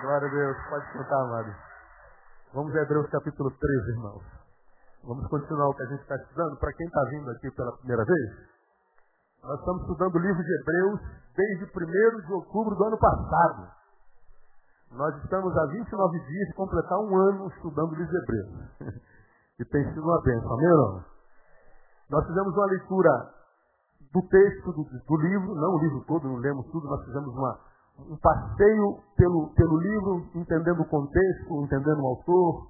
Glória a Deus. Pode contar, amado. Vamos a Hebreus capítulo 13, irmãos. Vamos continuar o que a gente está estudando. Para quem está vindo aqui pela primeira vez, nós estamos estudando o livro de Hebreus desde 1 de outubro do ano passado. Nós estamos há 29 dias de completar um ano estudando o livro de Hebreus. e tem sido uma bênção, amém não? Nós fizemos uma leitura do texto do, do livro, não o livro todo, não lemos tudo, nós fizemos uma, um passeio pelo, pelo livro, entendendo o contexto, entendendo o autor,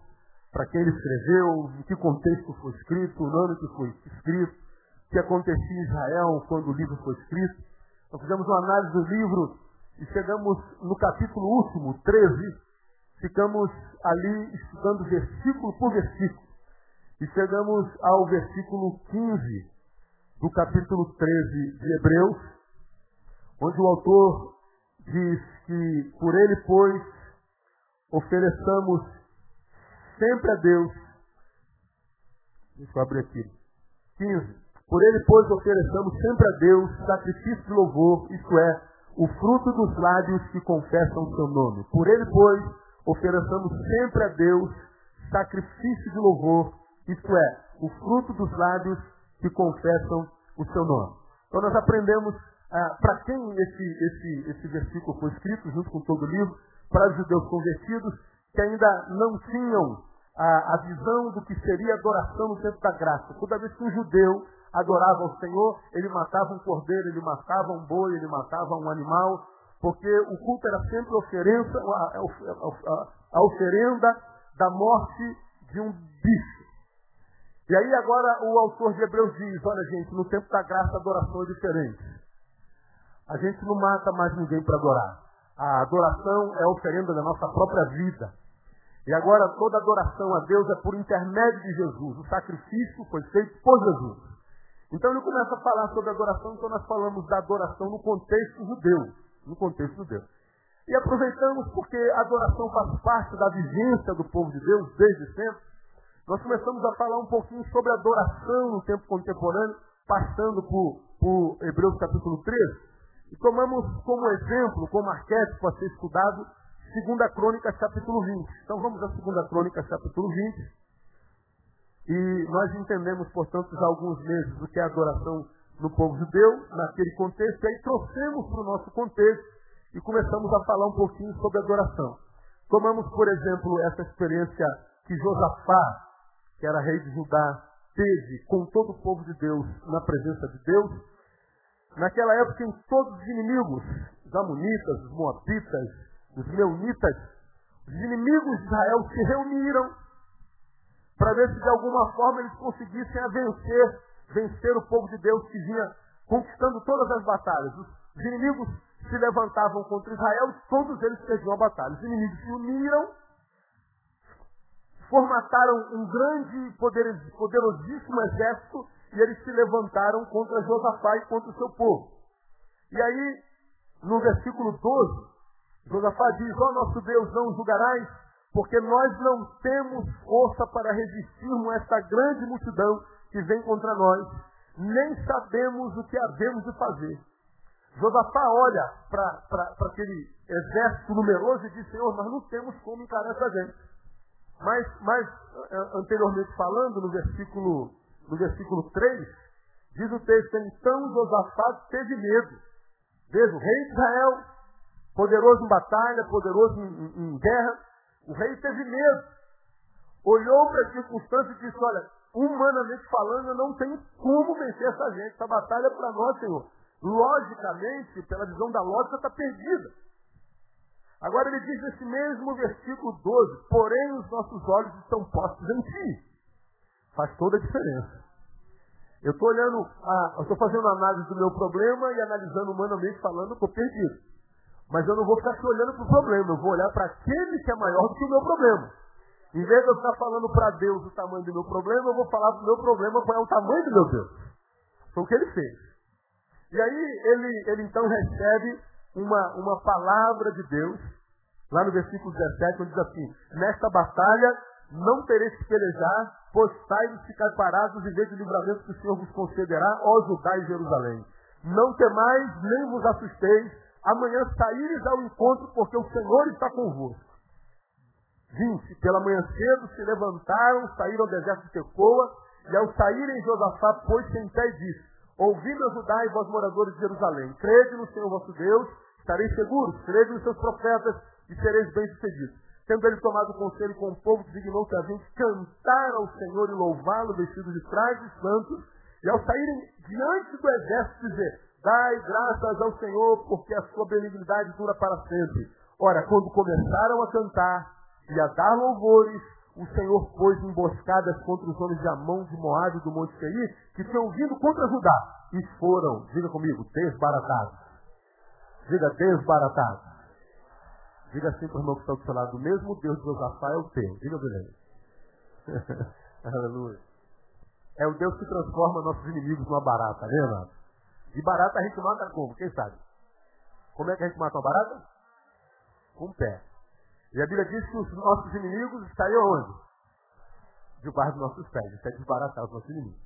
para quem ele escreveu, em que contexto foi escrito, o nome que foi escrito, o que acontecia em Israel quando o livro foi escrito. Nós fizemos uma análise do livro e chegamos no capítulo último, 13, ficamos ali estudando versículo por versículo. E chegamos ao versículo 15 do capítulo 13 de Hebreus, onde o autor diz que por ele, pois, ofereçamos sempre a Deus. Deixa eu abrir aqui. 15. Por ele, pois, ofereçamos sempre a Deus sacrifício de louvor, isto é, o fruto dos lábios que confessam o seu nome. Por ele, pois, ofereçamos sempre a Deus sacrifício de louvor, isto é, o fruto dos lábios que confessam o seu nome. Então nós aprendemos ah, para quem esse, esse, esse versículo foi escrito, junto com todo o livro, para os judeus convertidos que ainda não tinham a, a visão do que seria adoração no tempo da graça. Toda vez que um judeu adorava o Senhor, ele matava um cordeiro, ele matava um boi, ele matava um animal, porque o culto era sempre a, a, a oferenda da morte de um bicho. E aí agora o autor de Hebreus diz, olha gente, no tempo da graça a adoração é diferente. A gente não mata mais ninguém para adorar. A adoração é a oferenda da nossa própria vida. E agora toda adoração a Deus é por intermédio de Jesus. O sacrifício foi feito por Jesus. Então ele começa a falar sobre adoração, então nós falamos da adoração no contexto judeu. No contexto judeu. E aproveitamos porque a adoração faz parte da vivência do povo de Deus desde sempre. Nós começamos a falar um pouquinho sobre adoração no tempo contemporâneo, passando por, por Hebreus capítulo 13, e tomamos como exemplo, como arquétipo a ser estudado, 2 Crônicas capítulo 20. Então vamos a 2 Crônicas capítulo 20. E nós entendemos, portanto, já há alguns meses o que é adoração no povo judeu, naquele contexto, e aí trouxemos para o nosso contexto e começamos a falar um pouquinho sobre adoração. Tomamos, por exemplo, essa experiência que Josafá, que era rei de Judá, teve com todo o povo de Deus na presença de Deus. Naquela época, em todos os inimigos, os amonitas, os moabitas, os meunitas, os inimigos de Israel se reuniram para ver se de alguma forma eles conseguissem a vencer, vencer o povo de Deus que vinha conquistando todas as batalhas. Os inimigos se levantavam contra Israel e todos eles perdiam a batalha. Os inimigos se uniram formataram um grande, poderosíssimo exército e eles se levantaram contra Josafá e contra o seu povo. E aí, no versículo 12, Josafá diz, ó oh, nosso Deus, não julgarás, porque nós não temos força para resistirmos a esta grande multidão que vem contra nós, nem sabemos o que havemos de fazer. Josafá olha para aquele exército numeroso e diz, Senhor, nós não temos como encarar essa gente. Mas, mas anteriormente falando, no versículo, no versículo 3, diz o texto, então Josafá teve medo. Veja, o rei de Israel, poderoso em batalha, poderoso em, em, em guerra, o rei teve medo. Olhou para a circunstância e disse, olha, humanamente falando, eu não tenho como vencer essa gente. Essa batalha é para nós, Senhor. Logicamente, pela visão da lógica, está perdida. Agora ele diz nesse mesmo versículo 12, porém os nossos olhos estão postos em ti. Faz toda a diferença. Eu estou olhando, a, eu estou fazendo análise do meu problema e analisando humanamente falando, estou perdido. Mas eu não vou ficar aqui olhando para o problema, eu vou olhar para aquele que é maior do que o meu problema. Em vez de eu ficar falando para Deus o tamanho do meu problema, eu vou falar do meu problema qual é o tamanho do meu Deus. Foi o que ele fez. E aí ele, ele então recebe uma, uma palavra de Deus, lá no versículo 17, onde diz assim, nesta batalha não tereis que pelejar, pois tais ficar parados e veja o livramento que o Senhor vos concederá, ó Judá e Jerusalém. Não temais, nem vos assusteis, amanhã saíres ao encontro, porque o Senhor está convosco. 20. Pela manhã cedo se levantaram, saíram ao deserto de Tecoa, e ao saírem Josafá pôs-se em pé e disse, ouvindo ajudai vós moradores de Jerusalém, crede no Senhor vosso Deus, estareis seguros, crede nos seus profetas e sereis bem-sucedidos. Tendo ele tomado conselho com o povo, designou-se a gente cantar ao Senhor e louvá-lo, vestidos de trajes santos, e ao saírem diante do exército dizer, dai graças ao Senhor, porque a sua benignidade dura para sempre. Ora, quando começaram a cantar e a dar louvores, o Senhor pôs emboscadas contra os homens de Amon, de Moab e do Monte Seir, que tinham vindo contra Judá, e foram, diga comigo, desbaratados. Diga desbaratados. Diga assim para o irmão que está do seu lado, o mesmo Deus de Josafá é o teu. Diga beleza. Aleluia. É o Deus que transforma nossos inimigos numa barata, né, E barata a gente mata como? Quem sabe? Como é que a gente mata uma barata? Com o pé. E a Bíblia diz que os nossos inimigos estariam onde? Debaixo dos nossos pés. Isso é desbaratar os nossos inimigos.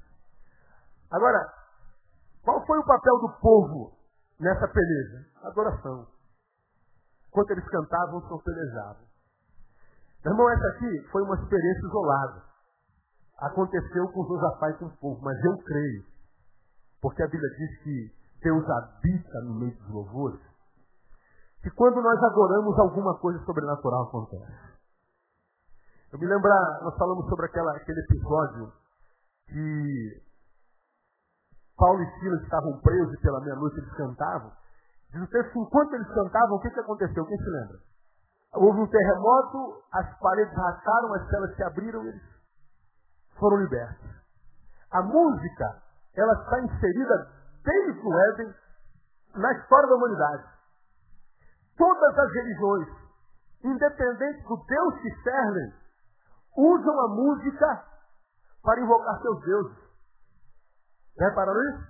Agora, qual foi o papel do povo nessa peleja? Adoração. Enquanto eles cantavam, pelejava. Meu irmão, essa aqui foi uma experiência isolada. Aconteceu com Josafá e com o povo, mas eu creio. Porque a Bíblia diz que Deus habita no meio dos louvores que quando nós adoramos, alguma coisa sobrenatural acontece. Eu me lembro, nós falamos sobre aquela, aquele episódio que Paulo e Silas estavam presos e pela meia-noite eles cantavam. Diz o texto que enquanto eles cantavam, o que, que aconteceu? Quem se lembra? Houve um terremoto, as paredes racharam, as celas se abriram e eles foram libertos. A música, ela está inserida desde o Éden na história da humanidade. Todas as religiões, independente do Deus que servem, usam a música para invocar seus deuses. Repararam isso?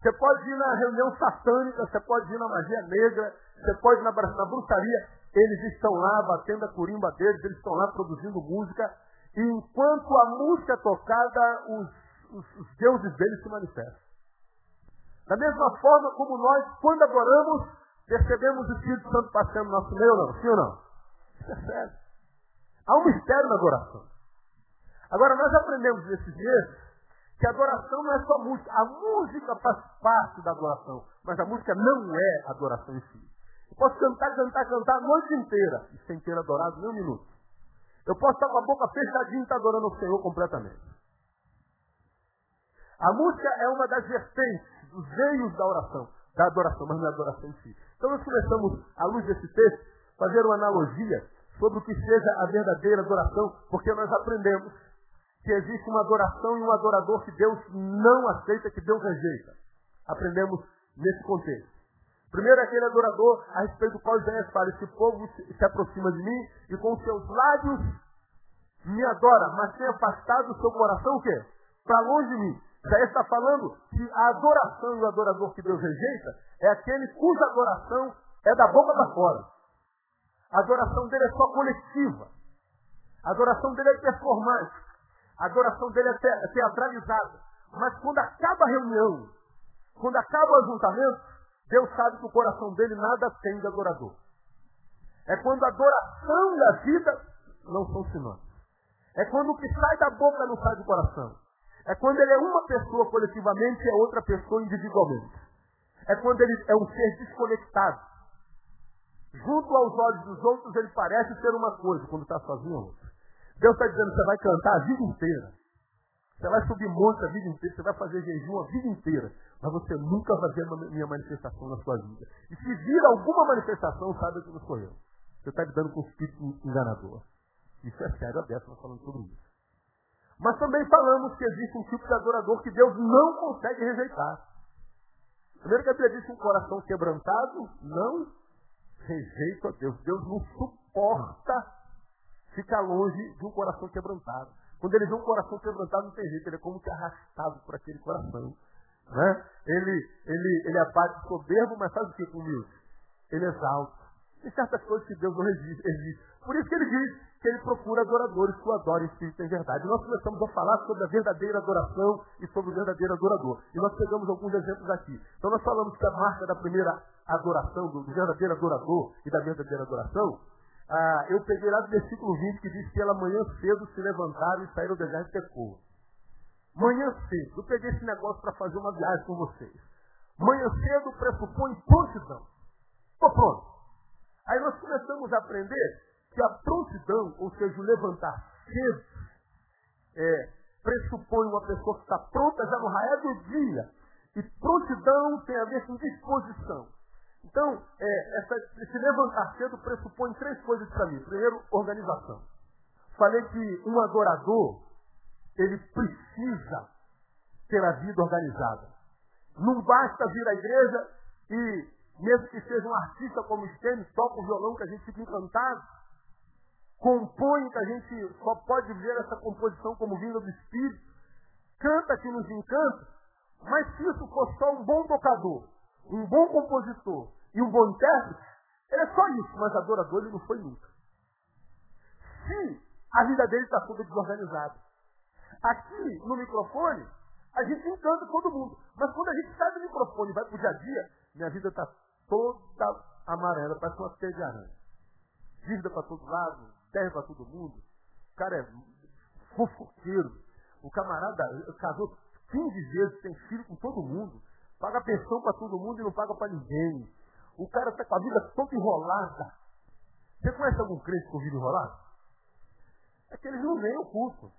Você pode ir na reunião satânica, você pode ir na magia negra, você pode ir na, na bruxaria, eles estão lá batendo a corimba deles, eles estão lá produzindo música, e enquanto a música é tocada, os, os, os deuses deles se manifestam. Da mesma forma como nós, quando adoramos, Percebemos o Espírito Santo passando no nosso meio, não? Sim ou não? Isso é sério. Há um mistério na adoração. Agora, nós aprendemos nesses meses que a adoração não é só música. A música faz parte da adoração, mas a música não é adoração em si. Eu posso cantar, cantar, cantar a noite inteira e sem ter adorado nem um minuto. Eu posso estar com a boca fechadinha e estar adorando o Senhor completamente. A música é uma das vertentes, dos veios da oração da adoração, mas não é adoração em si. Então nós começamos, à luz desse texto, fazer uma analogia sobre o que seja a verdadeira adoração, porque nós aprendemos que existe uma adoração e um adorador que Deus não aceita, que Deus rejeita. Aprendemos nesse contexto. Primeiro aquele adorador a respeito do qual Isaías fala, esse povo se aproxima de mim e com seus lábios me adora, mas tem afastado o seu coração o quê? Para longe de mim. Isaías está falando que a adoração e o adorador que Deus rejeita é aquele cuja adoração é da boca para fora. A adoração dele é só coletiva. A adoração dele é performática. A adoração dele é teatralizada. Mas quando acaba a reunião, quando acaba o ajuntamento, Deus sabe que o coração dele nada tem de adorador. É quando a adoração e a vida não são sinônimos. É quando o que sai da boca não sai do coração. É quando ele é uma pessoa coletivamente e é outra pessoa individualmente. É quando ele é um ser desconectado. Junto aos olhos dos outros, ele parece ser uma coisa, quando está sozinho é. Deus está dizendo, você vai cantar a vida inteira. Você vai subir monte a vida inteira, você vai fazer jejum a vida inteira. Mas você nunca vai ver a minha manifestação na sua vida. E se vir alguma manifestação, sabe que não sou eu. Você está lidando com o espírito enganador. Isso é sério, aberto, nós falando sobre isso. Mas também falamos que existe um tipo de adorador que Deus não consegue rejeitar. Primeiro que a Bíblia diz que um coração quebrantado não rejeita a Deus. Deus não suporta ficar longe de um coração quebrantado. Quando ele vê um coração quebrantado, não tem jeito, ele é como que arrastado por aquele coração. Né? Ele, ele, ele abate soberbo, mas sabe o que comigo? Ele exalta. Tem certas coisas que Deus não exige. Por isso que ele diz que ele procura adoradores que o adorem em espírito em verdade. Nós começamos a falar sobre a verdadeira adoração e sobre o verdadeiro adorador. E nós pegamos alguns exemplos aqui. Então nós falamos que a marca da primeira adoração, do verdadeiro adorador e da verdadeira adoração, ah, eu peguei lá do versículo 20 que diz que ela manhã cedo se levantaram e saíram do deserto e pecou. Manhã cedo. Eu peguei esse negócio para fazer uma viagem com vocês. Manhã cedo pressupõe prontidão. Estou pronto. Aí nós começamos a aprender que a prontidão, ou seja, o levantar cedo, é, pressupõe uma pessoa que está pronta já no raio do dia. E prontidão tem a ver com disposição. Então, é, essa, esse levantar cedo pressupõe três coisas para mim. Primeiro, organização. Falei que um adorador, ele precisa ter a vida organizada. Não basta vir à igreja e, mesmo que seja um artista como Stênio, toca o violão que a gente fica encantado, compõe que a gente só pode ver essa composição como vinda do Espírito, canta que nos encanta, mas se isso for só um bom tocador, um bom compositor e um bom intérprete, ele é só isso, mas adorador ele não foi nunca. Se a vida dele está toda desorganizada. Aqui, no microfone, a gente encanta todo mundo. Mas quando a gente sai do microfone e vai para o dia a dia, minha vida está toda amarela, parece uma teia de aranha. Dívida para todo lado, terra para todo mundo. O cara é fofoqueiro. O camarada casou 15 vezes, tem filho com todo mundo. Paga pensão para todo mundo e não paga para ninguém. O cara está com a vida toda enrolada. Você conhece algum crente com vida enrolada? É que eles não veem o culto.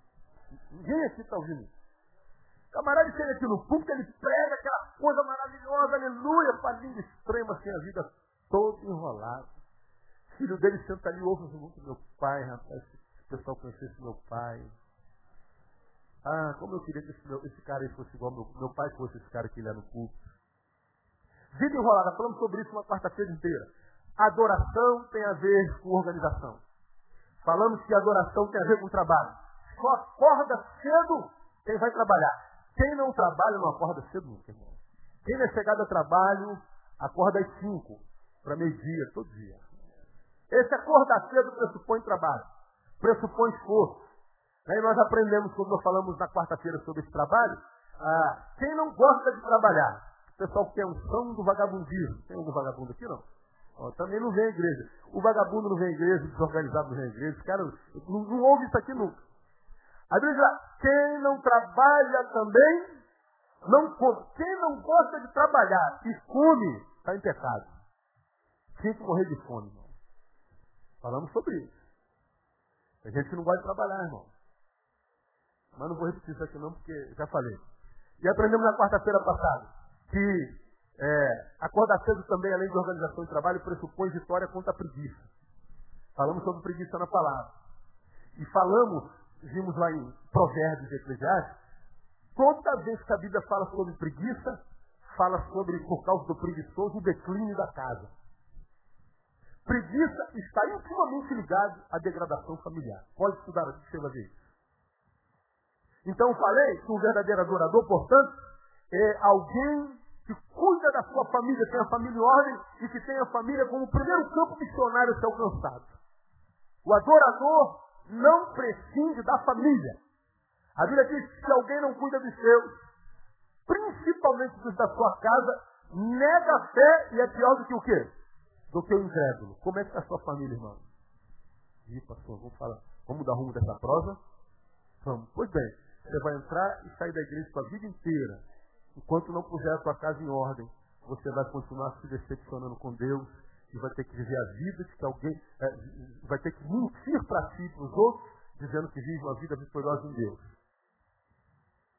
Ninguém aqui está ouvindo. O camarada chega aqui no púlpito, ele prega aquela coisa maravilhosa, aleluia, língua extrema, assim, a vida toda enrolada. O filho dele senta ali, ouve muito meu pai, rapaz, o pessoal conhecesse meu pai. Ah, como eu queria que esse, meu, esse cara fosse igual meu, meu pai fosse esse cara que ele é no culto. Vida enrolada, falamos sobre isso uma quarta-feira inteira. Adoração tem a ver com organização. Falamos que adoração tem a ver com trabalho. Só acorda cedo quem vai trabalhar. Quem não trabalha não acorda cedo nunca, irmão. Quem não é chegado a trabalho, acorda às cinco, para meio-dia, todo dia. Esse acordar cedo pressupõe trabalho, pressupõe esforço. Aí nós aprendemos, quando nós falamos na quarta-feira sobre esse trabalho, ah, quem não gosta de trabalhar? O pessoal que tem um som do vagabundismo. Tem algum vagabundo aqui, não? Ó, também não vem à igreja. O vagabundo não vem à igreja, o desorganizado não vem à igreja. Os caras não, não ouve isso aqui nunca. A Bíblia quem não trabalha também, não come. Quem não gosta de trabalhar e come, está em pecado. Tinha que morrer de fome, irmão. Falamos sobre isso. Tem gente que não gosta de trabalhar, irmão. Mas não vou repetir isso aqui não, porque já falei. E aprendemos na quarta-feira passada que é, acordar cedo também, além de organização de trabalho, pressupõe vitória contra a preguiça. Falamos sobre preguiça na palavra. E falamos, vimos lá em Provérbios e Eclesiastes, toda vez que a Bíblia fala sobre preguiça, fala sobre, por causa do preguiçoso, o declínio da casa. Preguiça está intimamente ligado à degradação familiar. Pode estudar você vai ver então falei que um verdadeiro adorador, portanto, é alguém que cuida da sua família, tem a família em ordem e que tem a família como o primeiro campo missionário a ser alcançado. O adorador não prescinde da família. A Bíblia diz que se alguém não cuida dos seus, principalmente dos da sua casa, nega a fé e é pior do que o quê? Do que o incrédulo. Como é que está a sua família, irmão? Ih, pastor, vamos falar. Vamos dar rumo dessa prosa? Vamos. Pois bem, você vai entrar e sair da igreja a vida inteira. Enquanto não puser a sua casa em ordem, você vai continuar se decepcionando com Deus e vai ter que viver a vida de que alguém é, vai ter que mentir para si e para os outros, dizendo que vive uma vida vitoriosa em Deus.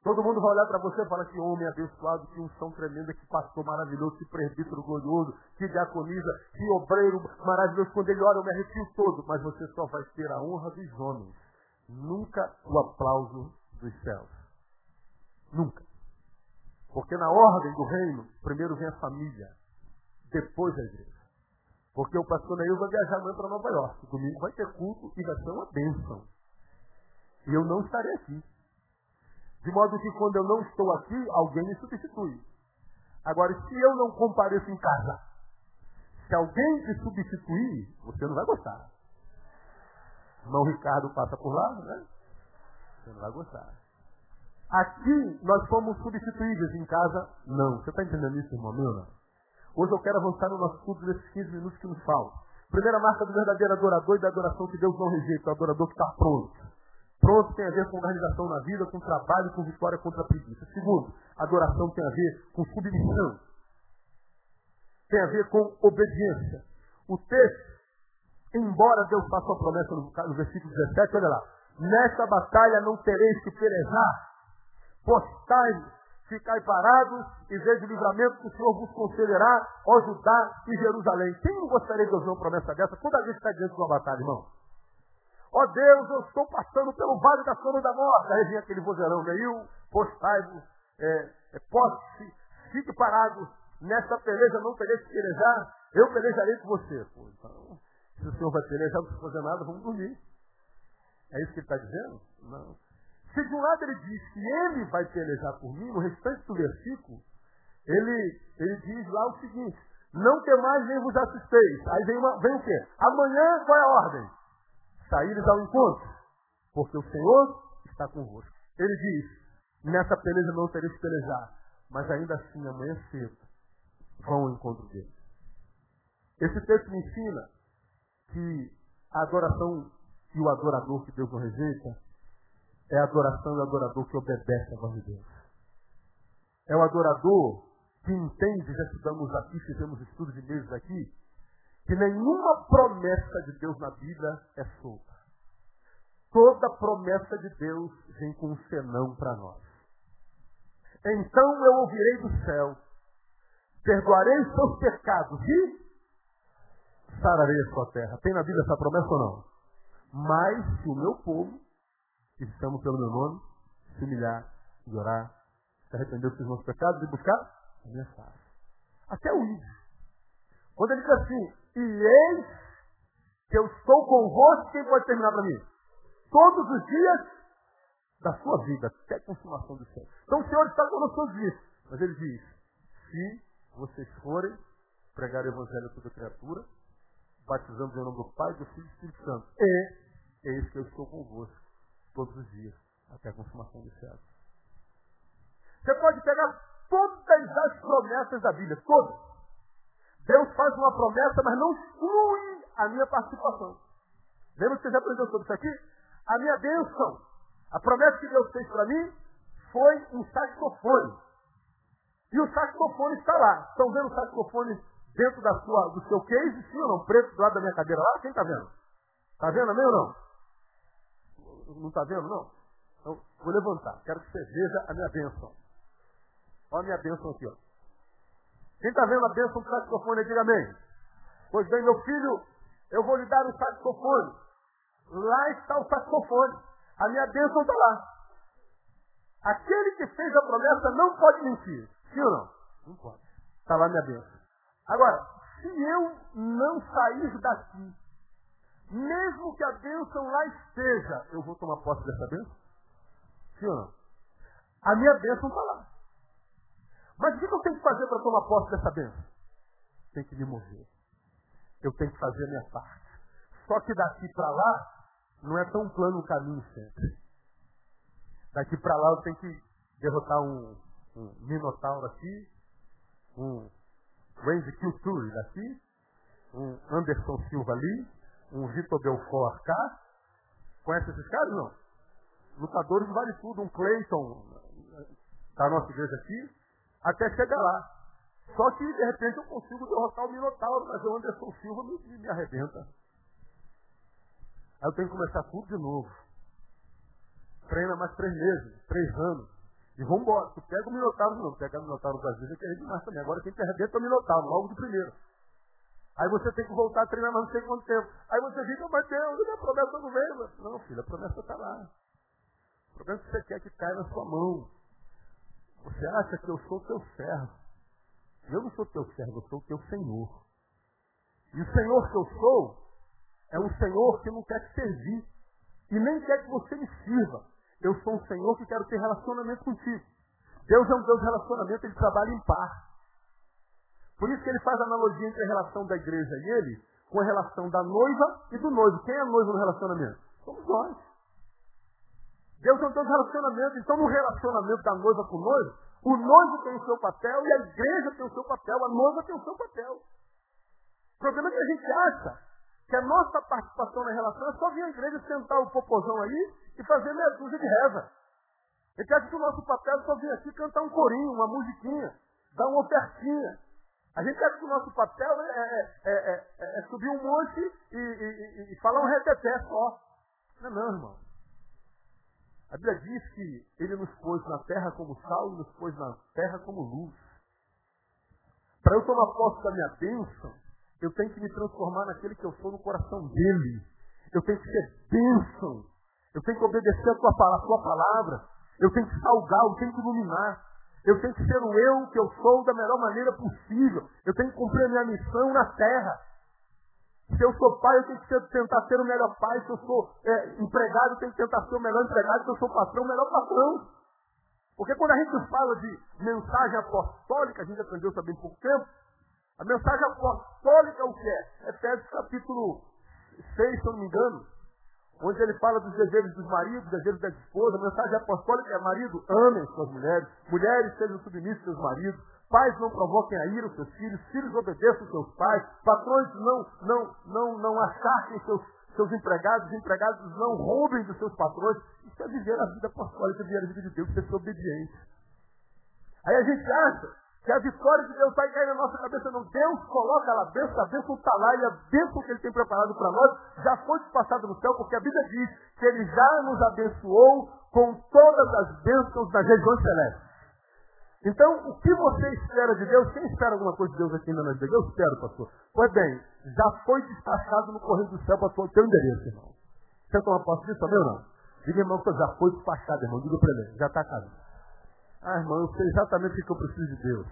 Todo mundo vai olhar para você e falar que homem abençoado, que unção tremenda, que pastor maravilhoso, que presbítero glorioso, que diaconiza, que obreiro maravilhoso. Quando ele ora, eu me arrepio todo. Mas você só vai ter a honra dos homens. Nunca o aplauso dos céus. Nunca. Porque na ordem do reino, primeiro vem a família, depois a igreja. Porque o pastor Neil vai viajar amanhã para Nova York. Domingo vai ter culto e vai ser uma bênção. E eu não estarei aqui. De modo que quando eu não estou aqui, alguém me substitui. Agora, se eu não compareço em casa, Se alguém te substituir, você não vai gostar. Irmão Ricardo passa por lá, né? Você não vai gostar. Aqui nós fomos substituíveis, em casa não. Você está entendendo isso, irmão? Hoje eu quero avançar no nosso estudo nesses 15 minutos que nos faltam. Primeira marca do verdadeiro adorador e da adoração que Deus não rejeita, o adorador que está pronto. Pronto tem a ver com organização na vida, com trabalho, com vitória contra a preguiça. Segundo, adoração tem a ver com submissão. Tem a ver com obediência. O texto, embora Deus faça uma promessa no versículo 17, olha lá. Nesta batalha não tereis que pelejar, postai, ficai parados e veja o livramento que o Senhor vos concederá, ó Judá e Jerusalém. Quem não gostaria de ouvir uma promessa dessa toda vez que está diante de uma batalha, irmão? Ó Deus, eu estou passando pelo vale da sombra da morte. Aí vem aquele vozeirão, meio postai-vos, é, é, poste, fique parado, nessa peleja não tereis que pelejar, eu pelejarei com você. Pô, então, se o Senhor vai pelejar, não precisa fazer nada, vamos dormir. É isso que ele está dizendo? Não. Se de um lado ele diz que ele vai pelejar por mim, no restante do versículo, ele, ele diz lá o seguinte, não temais nem vos assusteis. Aí vem, uma, vem o quê? Amanhã qual é a ordem? Saíres ao encontro, porque o Senhor está convosco. Ele diz, nessa peleja não tereis pelejar, mas ainda assim, amanhã cedo, vão ao encontro dele. Esse texto me ensina que a adoração e o adorador que Deus não rejeita é a adoração e o adorador que obedece a voz de Deus. É o adorador que entende, já estudamos aqui, fizemos estudos de meses aqui, que nenhuma promessa de Deus na Bíblia é solta. Toda promessa de Deus vem com um senão para nós. Então eu ouvirei do céu, perdoarei seus pecados e sararei a sua terra. Tem na Bíblia essa promessa ou não? Mas se o meu povo que chamam pelo meu nome, se humilhar e orar, se arrepender dos seus pecados e buscar a minha face. Até o ídolo. Quando ele diz assim, e eis que eu estou convosco, quem pode terminar para mim? Todos os dias da sua vida, até a consumação do céu. Então o Senhor está conosco todos os dias. Mas ele diz, se vocês forem pregar o evangelho a toda criatura, batizando em nome do Pai, do Filho e do Espírito Santo. E eis que eu estou convosco todos os dias, até a consumação do céu. Você pode pegar todas as promessas da Bíblia, todas. Deus faz uma promessa, mas não exclui a minha participação. Lembra que você já aprendeu sobre isso aqui? A minha bênção, a promessa que Deus fez para mim, foi um saxofone. E o saxofone está lá. Estão vendo o saxofone dentro da sua, do seu case, sim ou não? Preto do lado da minha cadeira lá? Quem está vendo? Está vendo amém ou não? Não está vendo, não? Então, vou levantar. Quero que você veja a minha bênção. Olha a minha bênção aqui, ó. Quem está vendo a bênção do saxofone, diga amém. Pois bem, meu filho, eu vou lhe dar um saxofone. Lá está o saxofone. A minha bênção está lá. Aquele que fez a promessa não pode mentir. Sim ou não? Não pode. Está lá a minha bênção. Agora, se eu não sair daqui mesmo que a bênção lá esteja, eu vou tomar posse dessa bênção? Sim ou não? A minha bênção está lá. Mas o que eu tenho que fazer para tomar posse dessa bênção? Tem que me mover. Eu tenho que fazer a minha parte. Só que daqui para lá, não é tão plano o caminho sempre. Daqui para lá eu tenho que derrotar um, um Minotauro aqui, um Range Culture daqui, um Anderson Silva ali, um Vitor Belfort cá. Conhece esses caras? Não. Lutadores vale tudo, um Clayton, da nossa igreja aqui, até chegar lá. Só que, de repente, eu consigo derrotar o Minotauro, mas o Anderson Silva me, me arrebenta. Aí eu tenho que começar tudo de novo. Treina mais três meses, três anos. E vamos embora. Tu pega o Minotauro, não. Pega o Minotauro Brasil, que é demais também. Agora quem te arrebenta é o Minotauro, logo de primeiro. Aí você tem que voltar a treinar não sei quanto tempo. Aí você fica, mas Deus, a promessa não veio. Não, filho, a promessa está lá. O problema é que você quer que caia na sua mão. Você acha que eu sou teu servo. Eu não sou teu servo, eu sou teu Senhor. E o Senhor que eu sou é um Senhor que não quer te servir. E nem quer que você me sirva. Eu sou um Senhor que quero ter relacionamento contigo. Deus é um Deus de relacionamento, ele trabalha em par. Por isso que ele faz a analogia entre a relação da igreja e ele com a relação da noiva e do noivo. Quem é a noiva no relacionamento? Somos nós. Deus não tem relacionamento. Então, no relacionamento da noiva com o noivo, o noivo tem o seu papel e a igreja tem o seu papel, a noiva tem o seu papel. O problema é que a gente acha que a nossa participação na relação é só vir à igreja sentar o popozão aí e fazer meia dúzia de reza. Gente acha que o nosso papel é só vir aqui cantar um corinho, uma musiquinha, dar uma ofertinha. A gente acha que o nosso papel é, é, é, é subir um monte e, e, e, falar um reteté só. Não, não, irmão. A Bíblia diz que ele nos pôs na terra como sal e nos pôs na terra como luz. Para eu tomar posse da minha bênção, eu tenho que me transformar naquele que eu sou no coração dele. Eu tenho que ser bênção. Eu tenho que obedecer a tua, a tua palavra. Eu tenho que salgar, eu tenho que iluminar. Eu tenho que ser o eu que eu sou da melhor maneira possível. Eu tenho que cumprir a minha missão na terra. Se eu sou pai, eu tenho que ser, tentar ser o melhor pai. Se eu sou é, empregado, eu tenho que tentar ser o melhor empregado. Se eu sou patrão, o melhor patrão. Porque quando a gente fala de mensagem apostólica, a gente aprendeu bem pouco tempo, a mensagem apostólica é o que é? Efésios capítulo 6, se eu não me engano, onde ele fala dos desejos dos maridos, desejos das esposas. A mensagem apostólica é: marido, amem suas mulheres, mulheres sejam submissas aos seus maridos, pais não provoquem a ira os seus filhos, filhos obedeçam os seus pais, patrões não, não, não, não acharem seus, seus empregados, empregados não roubem dos seus patrões. Isso é viver a vida apostólica, viver a vida de Deus, ser obediente. Aí a gente acha que a vitória de Deus vai cair na nossa cabeça, não. Deus coloca a bênção, a bênção está lá e a bênção que Ele tem preparado para nós já foi passada no céu, porque a Bíblia diz que Ele já nos abençoou com todas as bênçãos das regiões celestes. Então, o que você espera de Deus? Quem espera alguma coisa de Deus aqui na vida? Eu espero, pastor. Pois bem, já foi despachado no correio do céu para o teu endereço, irmão. Você toma posse disso também ou não? Diga, irmão, que já foi despachado, irmão. Diga para ele, já está casado. Ah, irmão, eu sei exatamente o que eu preciso de Deus.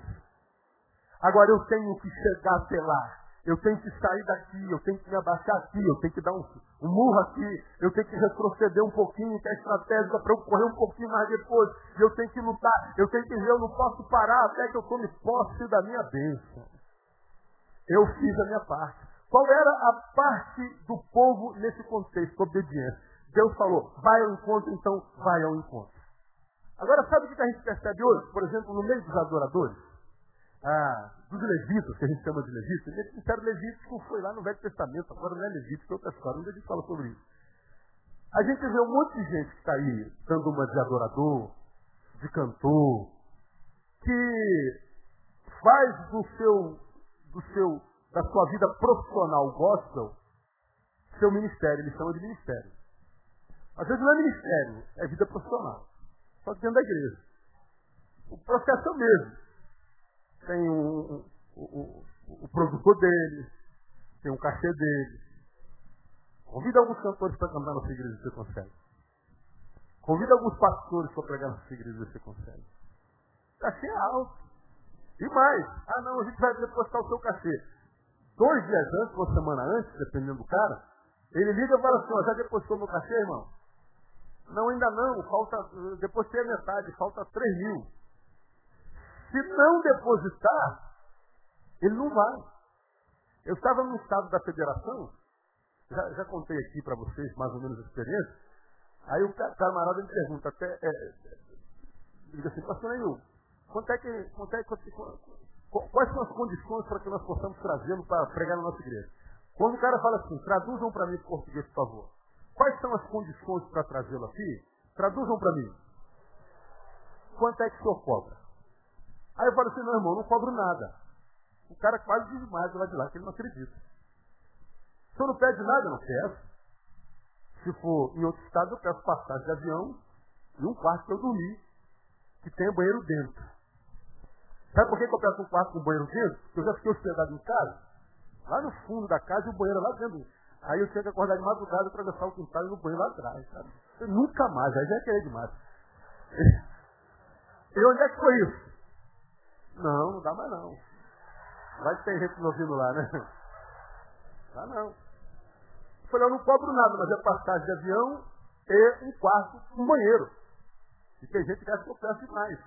Agora eu tenho que chegar até lá. Eu tenho que sair daqui, eu tenho que me abaixar aqui, eu tenho que dar um, um murro aqui, eu tenho que retroceder um pouquinho, que é estratégica para eu correr um pouquinho mais depois, eu tenho que lutar, eu tenho que dizer, eu não posso parar até que eu tome posse da minha bênção. Eu fiz a minha parte. Qual era a parte do povo nesse contexto? Obediência. Deus falou, vai ao encontro, então vai ao encontro. Agora, sabe o que a gente percebe hoje? Por exemplo, no meio dos adoradores? Ah, dos levitas, que a gente chama de levitas. Eles disseram levítico foi lá no Velho Testamento, agora não é levítico, é outra história. Onde a gente fala sobre isso? A gente vê um monte de gente que está aí dando uma de adorador, de cantor, que faz do seu, do seu, da sua vida profissional gospel seu ministério, eles chamam de ministério. Às vezes não é ministério, é vida profissional só dentro da igreja. O processo é o mesmo. Tem o, o, o, produtor dele, tem um cachê dele. Convida alguns cantores para cantar na sua igreja você consegue. Convida alguns pastores para pregar na sua igreja você consegue. Cachê é alto. E mais, ah não, a gente vai depositar o seu cachê. Dois dias antes, uma semana antes, dependendo do cara, ele liga e fala assim, já depositou meu cachê, irmão? Não, ainda não, falta, depois a metade, falta 3 mil. Se não depositar, ele não vai. Eu estava no estado da federação, já, já contei aqui para vocês mais ou menos a experiência, aí o camarada me pergunta, até, é, diga assim, pastor Neil, quanto é que, quanto é, quanto, quais são as condições para que nós possamos trazê-lo para pregar na nossa igreja? Quando o cara fala assim, traduzam para mim em português, por favor. Quais são as condições para trazê-lo aqui? Traduzam para mim. Quanto é que o senhor cobra? Aí eu falo assim, não, irmão, não cobro nada. O cara quase diz mais lá de lá, que ele não acredita. O senhor não pede nada? Eu não peço. Se for em outro estado, eu peço passagem de avião e um quarto para eu dormir, que tenha banheiro dentro. Sabe por que eu peço um quarto com banheiro dentro? Porque eu já fiquei hospedado em casa, lá no fundo da casa o banheiro lá dentro. Aí eu tinha que acordar de madrugada para atravessar o quintal e no banho lá atrás, sabe? Nunca mais, aí já é querer demais. E onde é que foi isso? Não, não dá mais não. Vai ter gente me ouvindo lá, né? Dá não. Eu falei, eu não cobro nada, mas é passagem de avião e um quarto, um banheiro. E tem gente que que eu peço demais.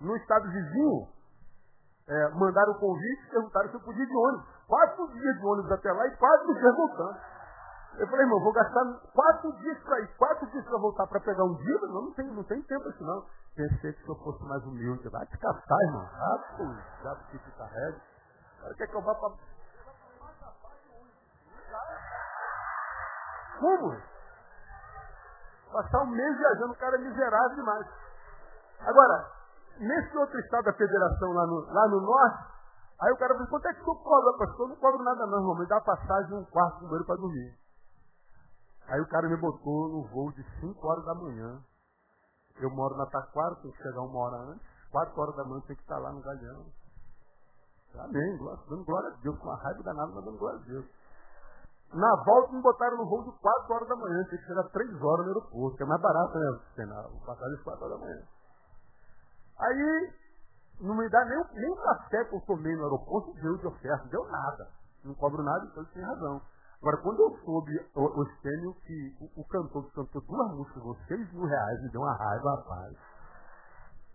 No estado vizinho, é, mandaram o convite, perguntaram se eu podia ir de ônibus. Quatro dias de ônibus até lá e quatro dias voltando. Eu falei, irmão, vou gastar quatro dias para ir, quatro dias para voltar para pegar um dia, não, não, tem, não tem tempo assim não. Pensei que se eu fosse mais humilde, vai te caçar, irmão. Ah, pô, já que te carrega. Agora quer que eu vá para. Como? Passar um mês viajando, o cara é miserável demais. Agora, nesse outro estado da federação lá no, lá no norte, aí o cara falou, quanto é que tu cobra, pastor? Eu não cobro nada não, irmão. Me dá passagem um quarto com banheiro para dormir. Aí o cara me botou no voo de 5 horas da manhã. Eu moro na Taquara, tenho que chegar uma hora antes. 4 horas da manhã tem que estar lá no Galeão. Amém, dando glória a Deus, com uma raiva danada, mas dando glória a Deus. Na volta me botaram no voo de 4 horas da manhã, tem que chegar 3 horas no aeroporto, que é mais barato, né? O passagem de 4 horas da manhã. Aí, não me dá nem, nem café que eu tomei no aeroporto, deu de oferta, deu nada. Não cobro nada, então tem razão. Agora, quando eu soube, o, Estênio, que o, o, cantor que cantou duas músicas com 6 mil reais, me deu uma raiva, rapaz.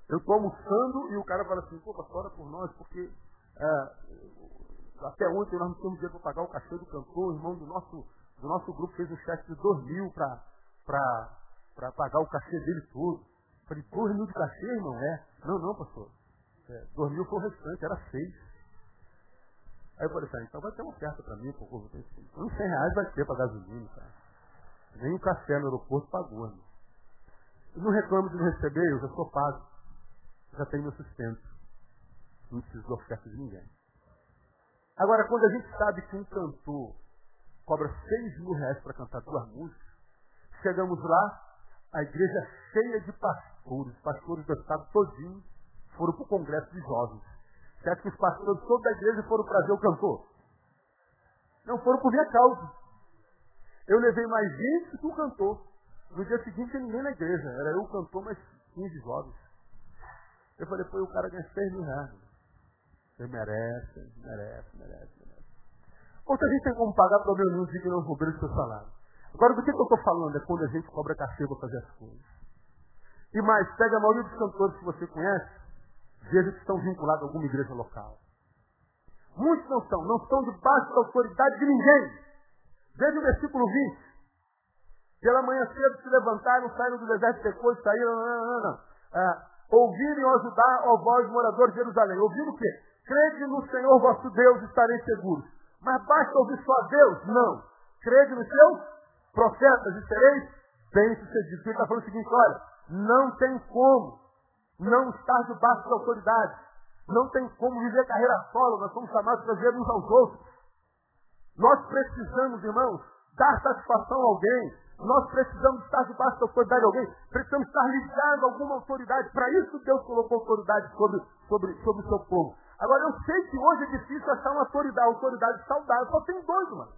Eu estou almoçando e o cara fala assim, pô, ora por nós, porque é, até ontem nós não tínhamos dinheiro para pagar o cachê do cantor, o irmão do nosso, do nosso grupo fez um cheque de 2 mil para pagar o cachê dele todo. Falei, 2 mil de cachê, irmão? É. Não, não, pastor. É, 2 mil foi o restante, era 6. Aí eu falei assim, então vai ter uma oferta para mim, por uns 100 reais vai ter para gasolina, cara. Nem o café no aeroporto pagou, né? Eu não reclamo de não receber, eu já sou pago. Já tenho meu sustento. Não preciso de oferta de ninguém. Agora, quando a gente sabe que um cantor cobra 6 mil reais para cantar duas músicas, chegamos lá, a igreja cheia de pastores, pastores do estado todinho, foram para o congresso de jovens. Acha que os pastores todos da igreja foram para ver o cantor? Não foram por minha causa. Eu levei mais gente que o cantor. No dia seguinte tinha ninguém na igreja. Era eu o cantor, mais 15 jovens. Eu falei, pô, o cara ganha 6 mil reais. Merece, merece, merece, merece. Outra gente tem como pagar para o meu anúncio que não cobrir o seu salário. Agora, do que, que eu estou falando? É quando a gente cobra cachê para fazer as coisas. E mais, pega a maioria dos cantores que você conhece, Que estão vinculados a alguma igreja local. Muitos não são, não estão debaixo da autoridade de ninguém. Veja o versículo 20. Pela manhã cedo se levantaram, saíram do deserto depois, saíram, não, não, não. É, ouvirem ou ajudar, ó vós, moradores de Jerusalém. Ouviram o quê? Crede no Senhor vosso Deus, estareis seguros. Mas basta ouvir só a Deus? Não. Crede nos seus profetas e sereis bem-sucedidos. Ele está falando o seguinte, olha, não tem como não estar debaixo da autoridade. Não tem como viver carreira solo, nós somos chamados para ver uns aos outros. Nós precisamos, irmãos, dar satisfação a alguém. Nós precisamos estar debaixo da autoridade de alguém. Precisamos estar ligados a alguma autoridade. Para isso Deus colocou autoridade sobre, sobre, sobre o seu povo. Agora, eu sei que hoje é difícil achar uma autoridade, autoridade saudável. Só tem dois, mano.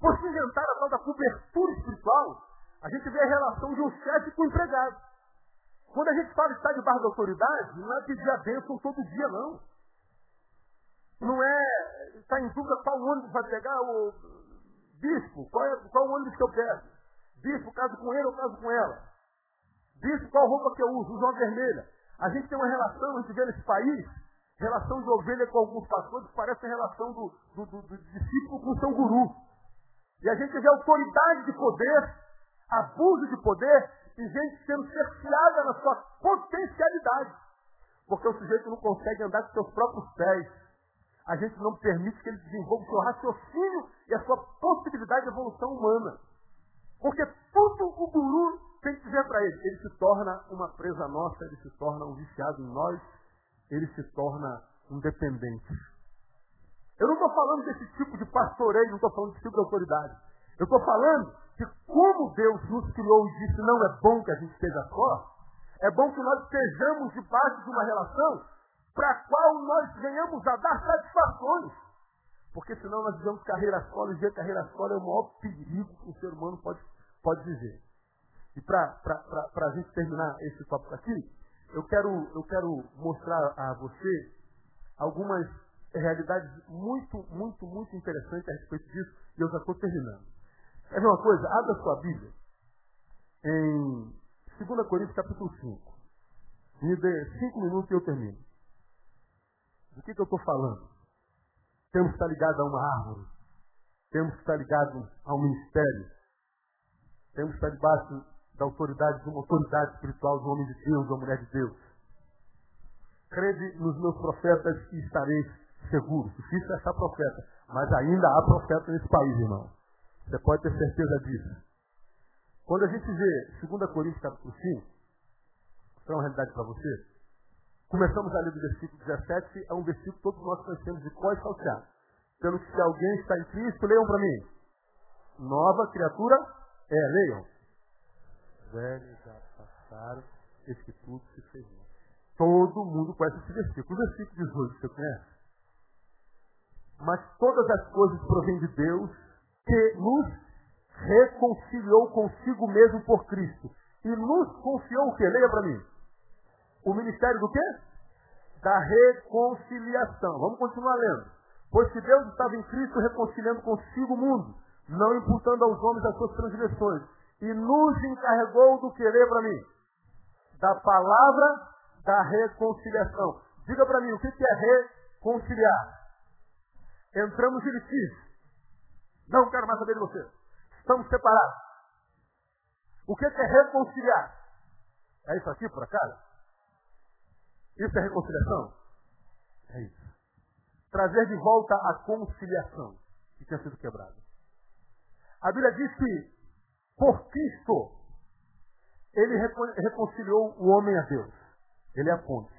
Por se inventar a tal da cobertura espiritual, a gente vê a relação de um chefe com o um empregado. Quando a gente fala estar debaixo da autoridade, não é pedir a bênção todo dia, não. Não é estar em dúvida qual ônibus vai pegar o bispo, qual, é, qual ônibus que eu pego. Bispo, caso com ele ou caso com ela. Bispo, qual roupa que eu uso? Uso uma vermelha. A gente tem uma relação, a gente vê nesse país, relação de ovelha com alguns pastores, parece a relação do, do, do, do discípulo com o seu guru. E a gente vê autoridade de poder, abuso de poder, e gente sendo cerceada na sua potencialidade. Porque o sujeito não consegue andar com seus próprios pés. A gente não permite que ele desenvolva o seu raciocínio e a sua possibilidade de evolução humana. Porque tudo o guru tem que dizer para ele. Ele se torna uma presa nossa, ele se torna um viciado em nós, ele se torna um dependente. Eu não estou falando desse tipo de pastoreio, não estou falando desse tipo de autoridade. Eu estou falando que como Deus nos criou e disse não é bom que a gente esteja só, é bom que nós estejamos debaixo de uma relação para a qual nós venhamos a dar satisfações. Porque senão nós vivemos carreira solo, e carreira solo é o maior perigo que o ser humano pode, pode viver. E para a gente terminar esse tópico aqui, eu quero, eu quero mostrar a você algumas realidades muito, muito, muito interessantes a respeito disso, e eu já estou terminando. Quer ver uma coisa? Abra sua Bíblia em 2 Coríntios capítulo 5. Me dê cinco minutos e eu termino. Do que, que eu estou falando? Temos que estar ligados a uma árvore. Temos que estar ligados a um ministério. Temos que estar debaixo da autoridade, de uma autoridade espiritual do homem de Deus, da mulher de Deus. Crede nos meus profetas e estareis seguros. Difícil é achar profeta, mas ainda há profeta nesse país, irmão. Você pode ter certeza disso. Quando a gente vê 2 Coríntios capítulo 5, é uma realidade para você, começamos a ler do versículo 17, é um versículo que todos nós conhecemos de qual saltear. Pelo que se alguém está em Cristo, leiam para mim. Nova criatura é, leiam. Velhos já passaram, esse que tudo se fez Todo mundo conhece esse versículo. O versículo 18, você conhece? Mas todas as coisas provêm de Deus, que nos reconciliou consigo mesmo por Cristo. E nos confiou o quê? Leia para mim. O ministério do quê? Da reconciliação. Vamos continuar lendo. Pois que Deus estava em Cristo reconciliando consigo o mundo, não imputando aos homens as suas transgressões. E nos encarregou do que? Leia para mim. Da palavra da reconciliação. Diga para mim, o que é reconciliar? Entramos em litígio. Não quero mais saber de você. Estamos separados. O que é reconciliar? É isso aqui, por acaso? Isso é reconciliação? É isso. Trazer de volta a conciliação que tinha sido quebrada. A Bíblia diz que, por Cristo, ele reconciliou o homem a Deus. Ele é a ponte.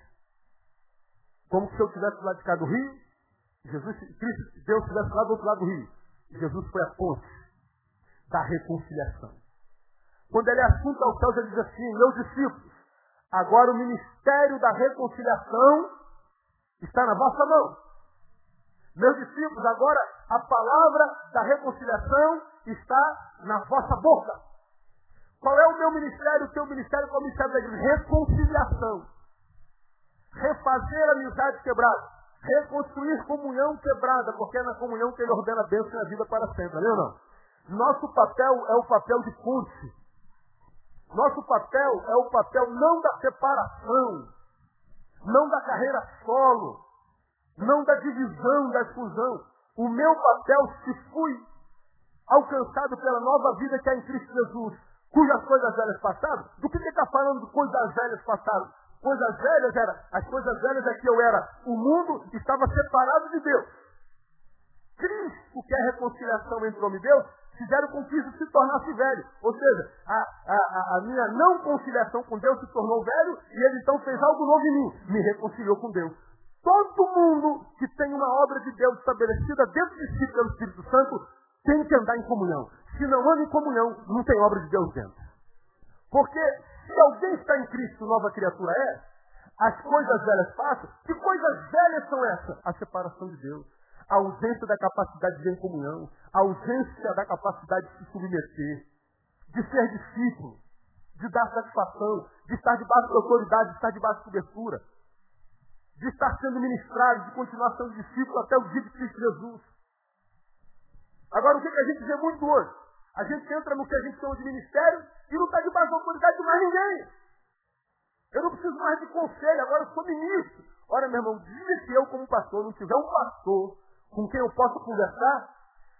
Como se eu estivesse do lado de cá do rio Jesus, Cristo, Deus estivesse lá do outro lado do rio. Jesus foi a ponte da reconciliação. Quando ele assunta ao céu, ele diz assim, meus discípulos, agora o ministério da reconciliação está na vossa mão. Meus discípulos, agora a palavra da reconciliação está na vossa boca. Qual é o meu ministério? O teu ministério qual é o ministério da? Reconciliação. Refazer a amizade quebrada reconstruir comunhão quebrada, porque é na comunhão que ele ordena a bênção e a vida para sempre, não é não? Nosso papel é o papel de ponte. Nosso papel é o papel não da separação, não da carreira solo, não da divisão, da exclusão. O meu papel, se fui alcançado pela nova vida que é em Cristo Jesus, cujas coisas velhas passaram, do que ele está falando de coisas velhas passaram? Coisas velhas era, as coisas velhas é que eu era, o mundo estava separado de Deus. Cristo, que é a reconciliação entre homem e Deus, fizeram com que isso se tornasse velho. Ou seja, a, a, a minha não conciliação com Deus se tornou velho e ele então fez algo novo em mim, me reconciliou com Deus. Todo mundo que tem uma obra de Deus estabelecida dentro de si pelo Espírito Santo tem que andar em comunhão. Se não anda em comunhão, não tem obra de Deus dentro. Porque se alguém está em Cristo, nova criatura é, as coisas velhas passam. Que coisas velhas são essas? A separação de Deus. A ausência da capacidade de comunhão. A ausência da capacidade de se submeter. De ser discípulo. De dar satisfação. De estar debaixo de autoridade. De estar debaixo de cobertura. De estar sendo ministrado. De continuar sendo discípulo até o dia de Cristo Jesus. Agora, o que, que a gente vê muito hoje? A gente entra no que a gente chama de ministério e não está debaixo da autoridade de mais ninguém. Eu não preciso mais de conselho, agora eu sou ministro. Olha, meu irmão, diz que eu, como pastor, não tiver um pastor com quem eu possa conversar,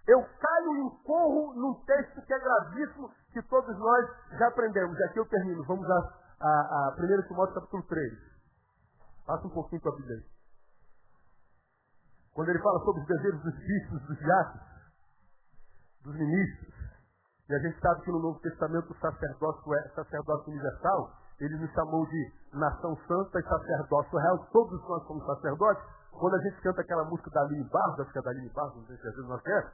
eu caio e incorro num texto que é gravíssimo, que todos nós já aprendemos. E aqui eu termino. Vamos a, a, a 1 Timóteo capítulo 3. Passa um pouquinho com a Bíblia. Quando ele fala sobre os desejos dos bichos, dos diáconos, dos ministros, e a gente sabe que no Novo Testamento o sacerdócio é sacerdócio universal. Ele nos chamou de nação santa e sacerdócio real. Todos nós somos sacerdotes. Quando a gente canta aquela música da Aline Barros, acho que é da Aline Barros, não sei se às vezes nós quer.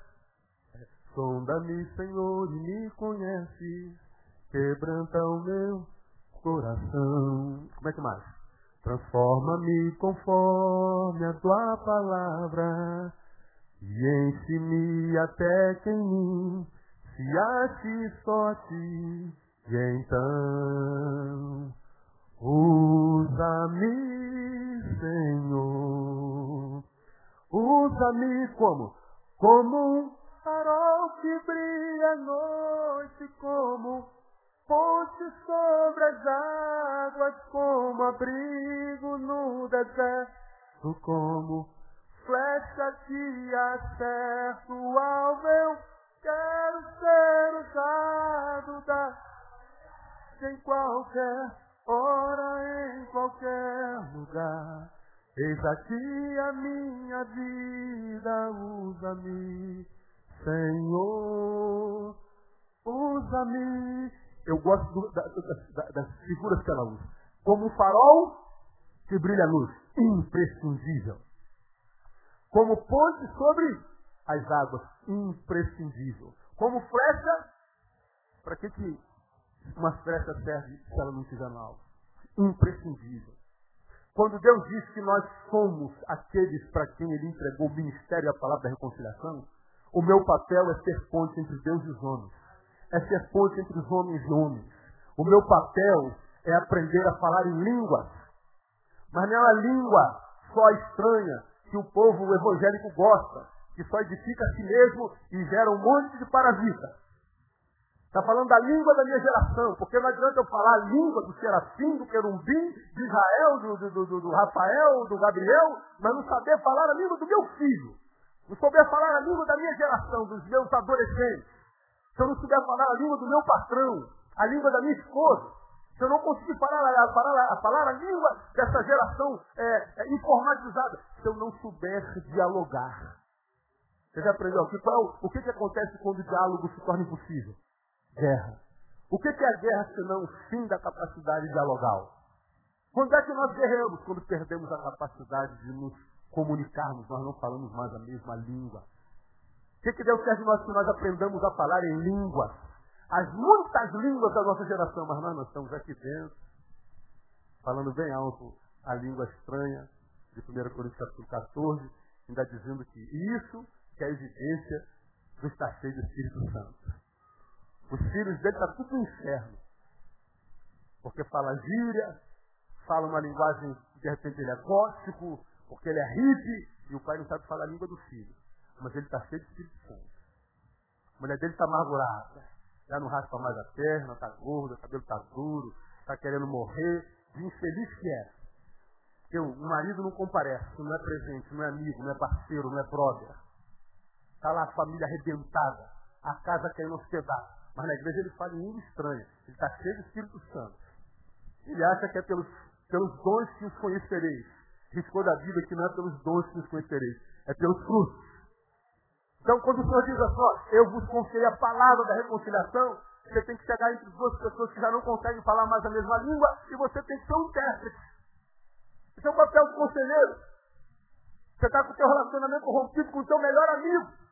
Sonda-me, Senhor, e me conhece. Quebranta o meu coração. Como é que mais? Transforma-me conforme a tua palavra. E enche-me até que em mim se ache só ti, então usa-me, Senhor. Usa-me como? Como um farol que brilha à noite, como ponte sobre as águas, como abrigo no deserto como flecha que acerta o alvo. Quero ser usado da em qualquer hora, em qualquer lugar. Eis aqui a minha vida, usa-me, Senhor, usa-me. Eu gosto do, da, da, das figuras que ela usa. Como um farol que brilha a luz, imprescindível. Como ponte sobre as águas, imprescindível. Como flecha, para que, que uma flecha serve se ela não estiver no alvo? Imprescindível. Quando Deus diz que nós somos aqueles para quem Ele entregou o ministério e a palavra da reconciliação, o meu papel é ser ponte entre Deus e os homens. É ser ponte entre os homens e homens. O meu papel é aprender a falar em línguas. Mas não é uma língua só estranha que o povo evangélico gosta, que só edifica a si mesmo e gera um monte de parasita. Está falando da língua da minha geração, porque não adianta eu falar a língua do Serafim, do Querubim, de Israel, do, do, do, do Rafael, do Gabriel, mas não saber falar a língua do meu filho. Não souber falar a língua da minha geração, dos meus adolescentes. Se eu não souber falar a língua do meu patrão, a língua da minha esposa, se eu não conseguir falar, falar, falar a língua dessa geração é, é, informatizada, se eu não souber dialogar. Você já aprendeu aqui? Qual, o que, que acontece quando o diálogo se torna impossível? Guerra. O que é a guerra senão o fim da capacidade dialogal? Quando é que nós guerreamos? Quando perdemos a capacidade de nos comunicarmos, nós não falamos mais a mesma língua. O que, que Deus quer de nós que nós aprendamos a falar em línguas? As muitas línguas da nossa geração, mas nós, nós estamos aqui dentro, falando bem alto a língua estranha de 1 Coríntios capítulo 14, ainda dizendo que isso que é a evidência do estar cheio do Espírito Santo. Os filhos dele estão tá tudo no inferno. Porque fala gíria, fala uma linguagem, de repente ele é gótico, porque ele é hippie, e o pai não sabe falar a língua do filho. Mas ele está cheio de Espírito Santo. A mulher dele está amargurada. Já não raspa mais a perna, está gorda, o cabelo está duro, está querendo morrer, de infeliz que é. Porque o marido não comparece, não é presente, não é amigo, não é parceiro, não é brother. Está lá a família arrebentada, a casa aos pedaços. Mas na igreja ele fala em língua estranha. Ele está cheio do Espírito Santo. Ele acha que é pelos, pelos dons que os conhecereis. Riscou da vida que não é pelos dons que os conhecereis, é pelos frutos. Então, quando o Senhor diz assim, ó, eu vos confiei a palavra da reconciliação, você tem que chegar entre duas pessoas que já não conseguem falar mais a mesma língua e você tem que ser um intérprete. Esse é o papel do conselheiro. Você está com o seu relacionamento rompido com o seu melhor amigo.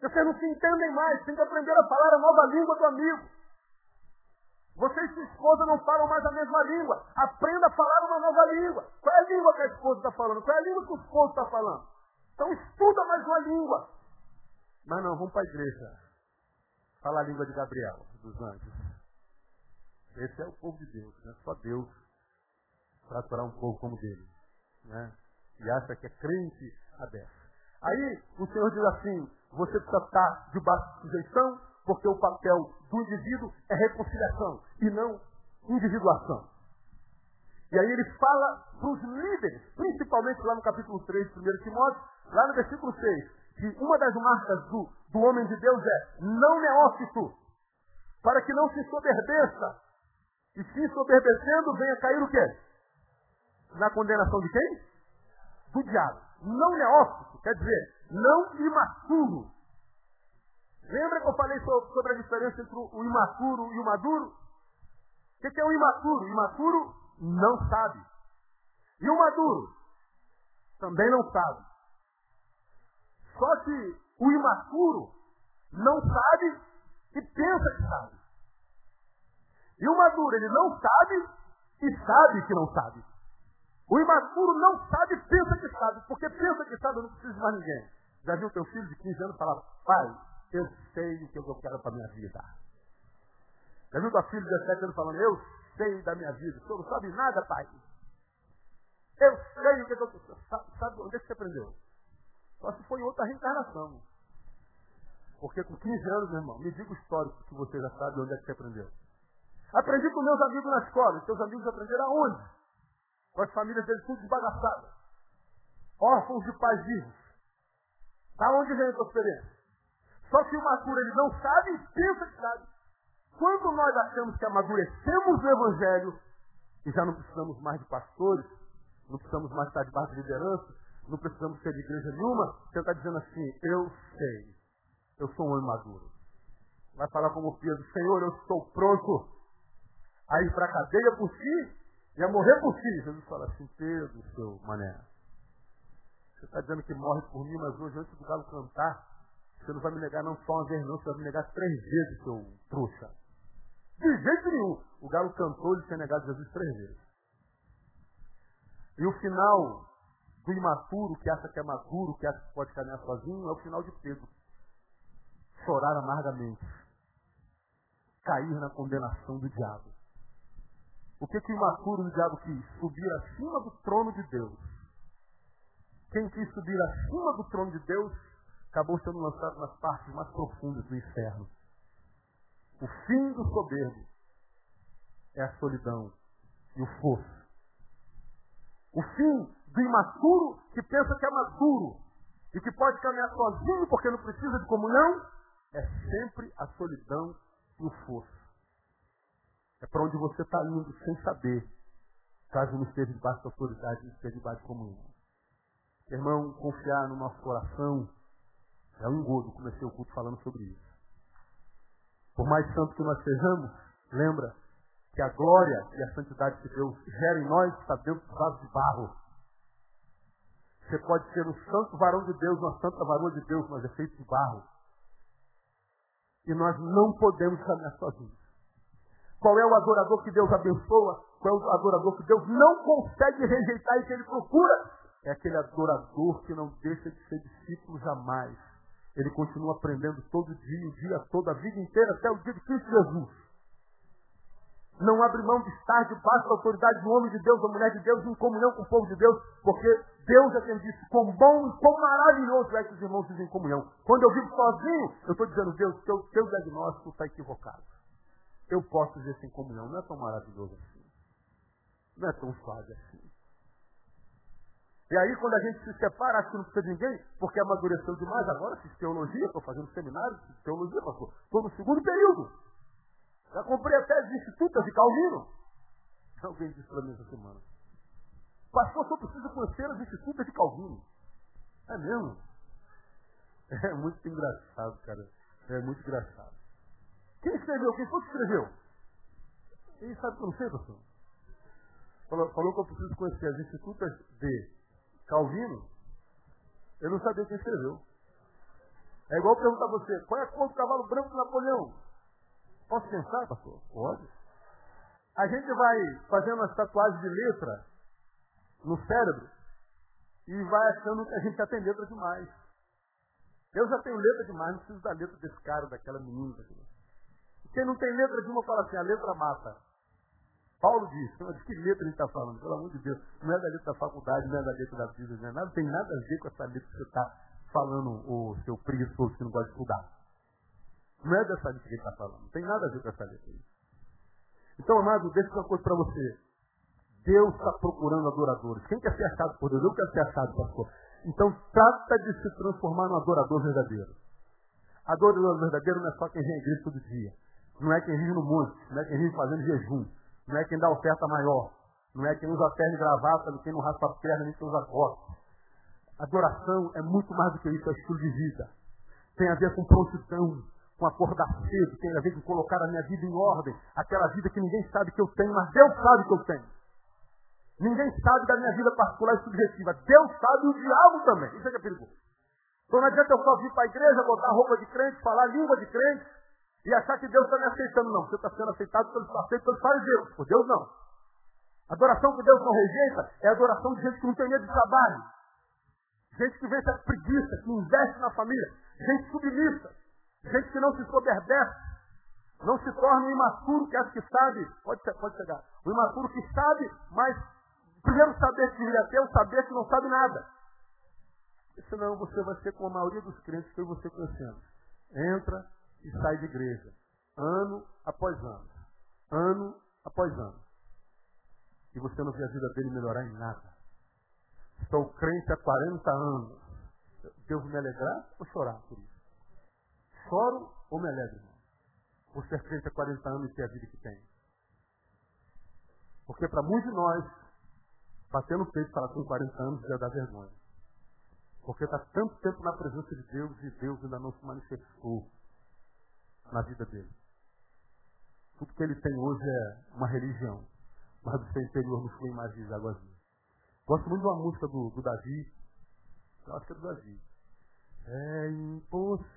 Vocês não se entendem mais, tem que aprender a falar a nova língua do amigo. Você e sua esposa não falam mais a mesma língua. Aprenda a falar uma nova língua. Qual é a língua que a esposa está falando? Qual é a língua que o esposo está falando? Então estuda mais uma língua. Mas não, vamos para a igreja. Fala a língua de Gabriel, dos anjos. Esse é o povo de Deus, né? Só Deus para aturar um povo como dele. Né? E acha que é crente aberto. Aí o Senhor diz assim, você precisa estar debaixo de sujeição, porque o papel do indivíduo é reconciliação e não individuação. E aí ele fala para os líderes, principalmente lá no capítulo 3 de 1 Timóteo, lá no versículo 6, que uma das marcas do, do homem de Deus é não neófito, para que não se soberbeça, e se soberbecendo venha cair o quê? Na condenação de quem? Do diabo. Não neófito, quer dizer, não imaturo. Lembra que eu falei sobre a diferença entre o imaturo e o maduro? O que é o imaturo? O imaturo não sabe. E o maduro? Também não sabe. Só que o imaturo não sabe e pensa que sabe. E o maduro, ele não sabe e sabe que não sabe. O imaturo não sabe e pensa que sabe, porque pensa que sabe, eu não preciso de mais ninguém. Já viu teu filho de 15 anos falar, pai, eu sei o que eu quero para minha vida. Já viu tua filha de 17 anos falando, eu sei da minha vida, o senhor não sabe nada, pai. Eu sei o que eu sabe, sabe onde é que você aprendeu? Só se foi outra reencarnação. Porque com 15 anos, meu irmão, me diga o histórico que você já sabe onde é que você aprendeu. Aprendi com meus amigos na escola. E seus amigos aprenderam aonde? Com as famílias deles tudo desbagaçadas. órfãos de pais vivos. Da onde vem a transferência? Só que o maturo ele não sabe e pensa que sabe. Quando nós achamos que amadurecemos o Evangelho, e já não precisamos mais de pastores, não precisamos mais estar debaixo de liderança, não precisamos ser de igreja nenhuma, você está dizendo assim, eu sei, eu sou um homem maduro. Vai falar como Pedro, Senhor, eu estou pronto a ir para a cadeia por ti e a morrer por ti. Jesus fala assim, Pedro, seu mané, você está dizendo que morre por mim, mas hoje, antes do galo cantar, você não vai me negar não só uma vez, não, você vai me negar três vezes, seu trouxa. De jeito nenhum. O galo cantou e tinha negado Jesus três vezes. E o final do imaturo, que acha que é maduro, que acha que pode caminhar sozinho, é o final de Pedro. Chorar amargamente. Cair na condenação do diabo. O que, que o imaturo do diabo quis? Subir acima do trono de Deus. Quem quis subir acima do trono de Deus acabou sendo lançado nas partes mais profundas do inferno. O fim do soberbo é a solidão e o fosso. O fim do imaturo que pensa que é maduro e que pode caminhar sozinho porque não precisa de comunhão é sempre a solidão e o fosso. É para onde você está indo sem saber, caso não esteja debaixo da autoridade, não esteja debaixo de comunhão. Irmão, confiar no nosso coração é um engodo. Comecei o culto falando sobre isso. Por mais santo que nós sejamos, lembra que a glória e a santidade que Deus gera em nós está dentro do vaso de barro. Você pode ser um santo varão de Deus, uma santa varoa de Deus, mas é feito de barro. E nós não podemos caminhar sozinhos. Qual é o adorador que Deus abençoa? Qual é o adorador que Deus não consegue rejeitar e que Ele procura? É aquele adorador que não deixa de ser discípulo jamais. Ele continua aprendendo todo dia, o dia todo, a vida inteira, até o dia de Cristo Jesus. Não abre mão de estar debaixo da autoridade do homem de Deus, da mulher de Deus, em comunhão com o povo de Deus, porque Deus é quem disse, quão bom e quão maravilhoso é que os irmãos vivem em comunhão. Quando eu vivo sozinho, eu estou dizendo, Deus, teu, teu diagnóstico está equivocado. Eu posso viver sem comunhão. Não é tão maravilhoso assim. Não é tão suave assim. E aí, quando a gente se separa, acho que não precisa de ninguém, porque amadureceu demais. Agora fiz teologia, estou fazendo seminário de teologia, pastor. Estou no segundo período. Já comprei até as institutas de Calvino. Alguém disse para mim essa semana. Pastor, só preciso conhecer as institutas de Calvino. É mesmo? É muito engraçado, cara. É muito engraçado. Quem escreveu? Quem foi que escreveu? Quem sabe que eu não sei, pastor? Falou, falou que eu preciso conhecer as institutas de Calvino, eu não sabia quem escreveu. É igual perguntar a você, qual é a cor do cavalo branco do Napoleão? Posso pensar, pastor? Pode. A gente vai fazendo umas tatuagens de letra no cérebro e vai achando que a gente já tem letra demais. Eu já tenho letra demais, não preciso da letra desse cara, daquela menina. Quem não tem letra de uma fala assim, a letra mata. Paulo diz, de que letra ele está falando? Pelo amor de Deus, não é da letra da faculdade, não é da letra da vida, não é nada, tem nada a ver com essa letra que você está falando, o seu príncipe, que não gosta de estudar. Não é dessa letra que ele está falando, não tem nada a ver com essa letra. Então, amado, deixa uma coisa para você. Deus está procurando adoradores. Quem quer ser achado por Deus? Eu quero ser achado, pastor. Então, trata de se transformar num adorador verdadeiro. Adorador verdadeiro não é só quem vem à igreja todo dia. Não é quem vive no monte, não é quem vive fazendo jejum não é quem dá oferta maior, não é quem usa terno e gravata, não quem não raspa a perna, nem quem usa costa. Adoração é muito mais do que isso, é estilo de vida. Tem a ver com prontidão, com acordar cedo, tem a ver com colocar a minha vida em ordem, aquela vida que ninguém sabe que eu tenho, mas Deus sabe que eu tenho. Ninguém sabe da minha vida particular e subjetiva. Deus sabe e o diabo também. Isso é que é perigoso. Então não adianta eu só vir para a igreja, botar roupa de crente, falar língua de crente, e achar que Deus está me aceitando, não. Você está sendo aceitado pelos aceitos pelos fariseus, por Deus não. Adoração que Deus não rejeita é adoração de gente que não tem medo de trabalho. Gente que vence a preguiça, que investe na família. Gente submissa. Gente que não se soberbece. Não se torna um imaturo que acha que sabe. Pode, pode chegar. Um imaturo que sabe, mas primeiro saber que deveria ter, o saber que não sabe nada. Senão você vai ser como a maioria dos crentes que eu você conhecendo. Entra, e sai de igreja. Ano após ano. Ano após ano. E você não vê a vida dele melhorar em nada. Estou crente há 40 anos. Devo me alegrar ou chorar por isso? Choro ou me alegro? Por ser crente há 40 anos e ter a vida que tem. Porque para muitos de nós, bater no peito para com 40 anos já dá vergonha. Porque está tanto tempo na presença de Deus e Deus ainda não se manifestou na vida dele. Tudo que ele tem hoje é uma religião, mas do seu interior não flui mais de águas Gosto muito de uma música do, do Davi, eu acho que é do Davi. É impossível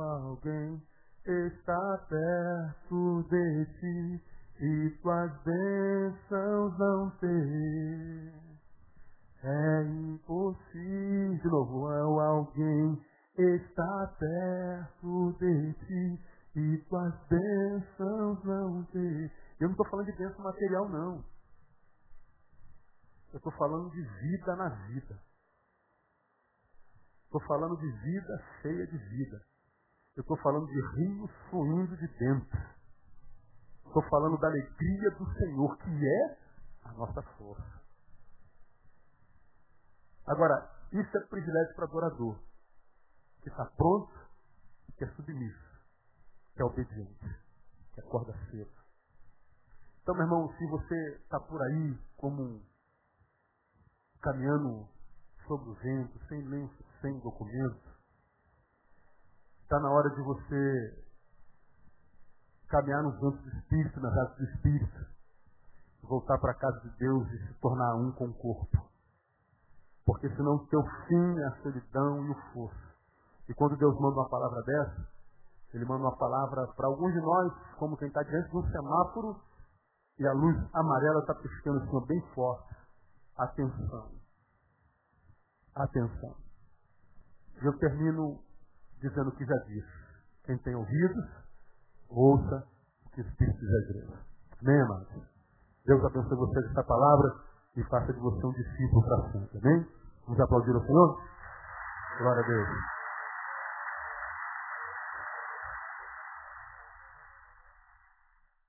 alguém estar perto de ti e tuas bênçãos não ter. É impossível, novo, alguém estar perto de ti e tuas bênçãos não ter. Eu não estou falando de bênção material, não. Eu estou falando de vida na vida. Estou falando de vida cheia de vida. Eu estou falando de rios fluindo de dentro. Estou falando da alegria do Senhor, que é a nossa força. Agora, isso é privilégio para adorador, que está pronto e que é submisso, que é obediente, que acorda cedo. Então, meu irmão, se você está por aí como caminhando sobre o vento, sem lenço, sem documento, está na hora de você caminhar nos ventos do Espírito, nas asas do Espírito, voltar para a casa de Deus e se tornar um com o corpo. Porque senão o teu fim é a solidão e o fosso. E quando Deus manda uma palavra dessa, Ele manda uma palavra para alguns de nós, como quem está diante de um semáforo e a luz amarela está piscando assim, bem forte. Atenção. Atenção. Eu termino dizendo o que já disse. Quem tem ouvidos, ouça o que o Espírito diz à igreja. Amém, amados? Deus abençoe você essa palavra e faça de você um discípulo para sempre. Amém? Vamos aplaudir o Senhor? Glória a Deus.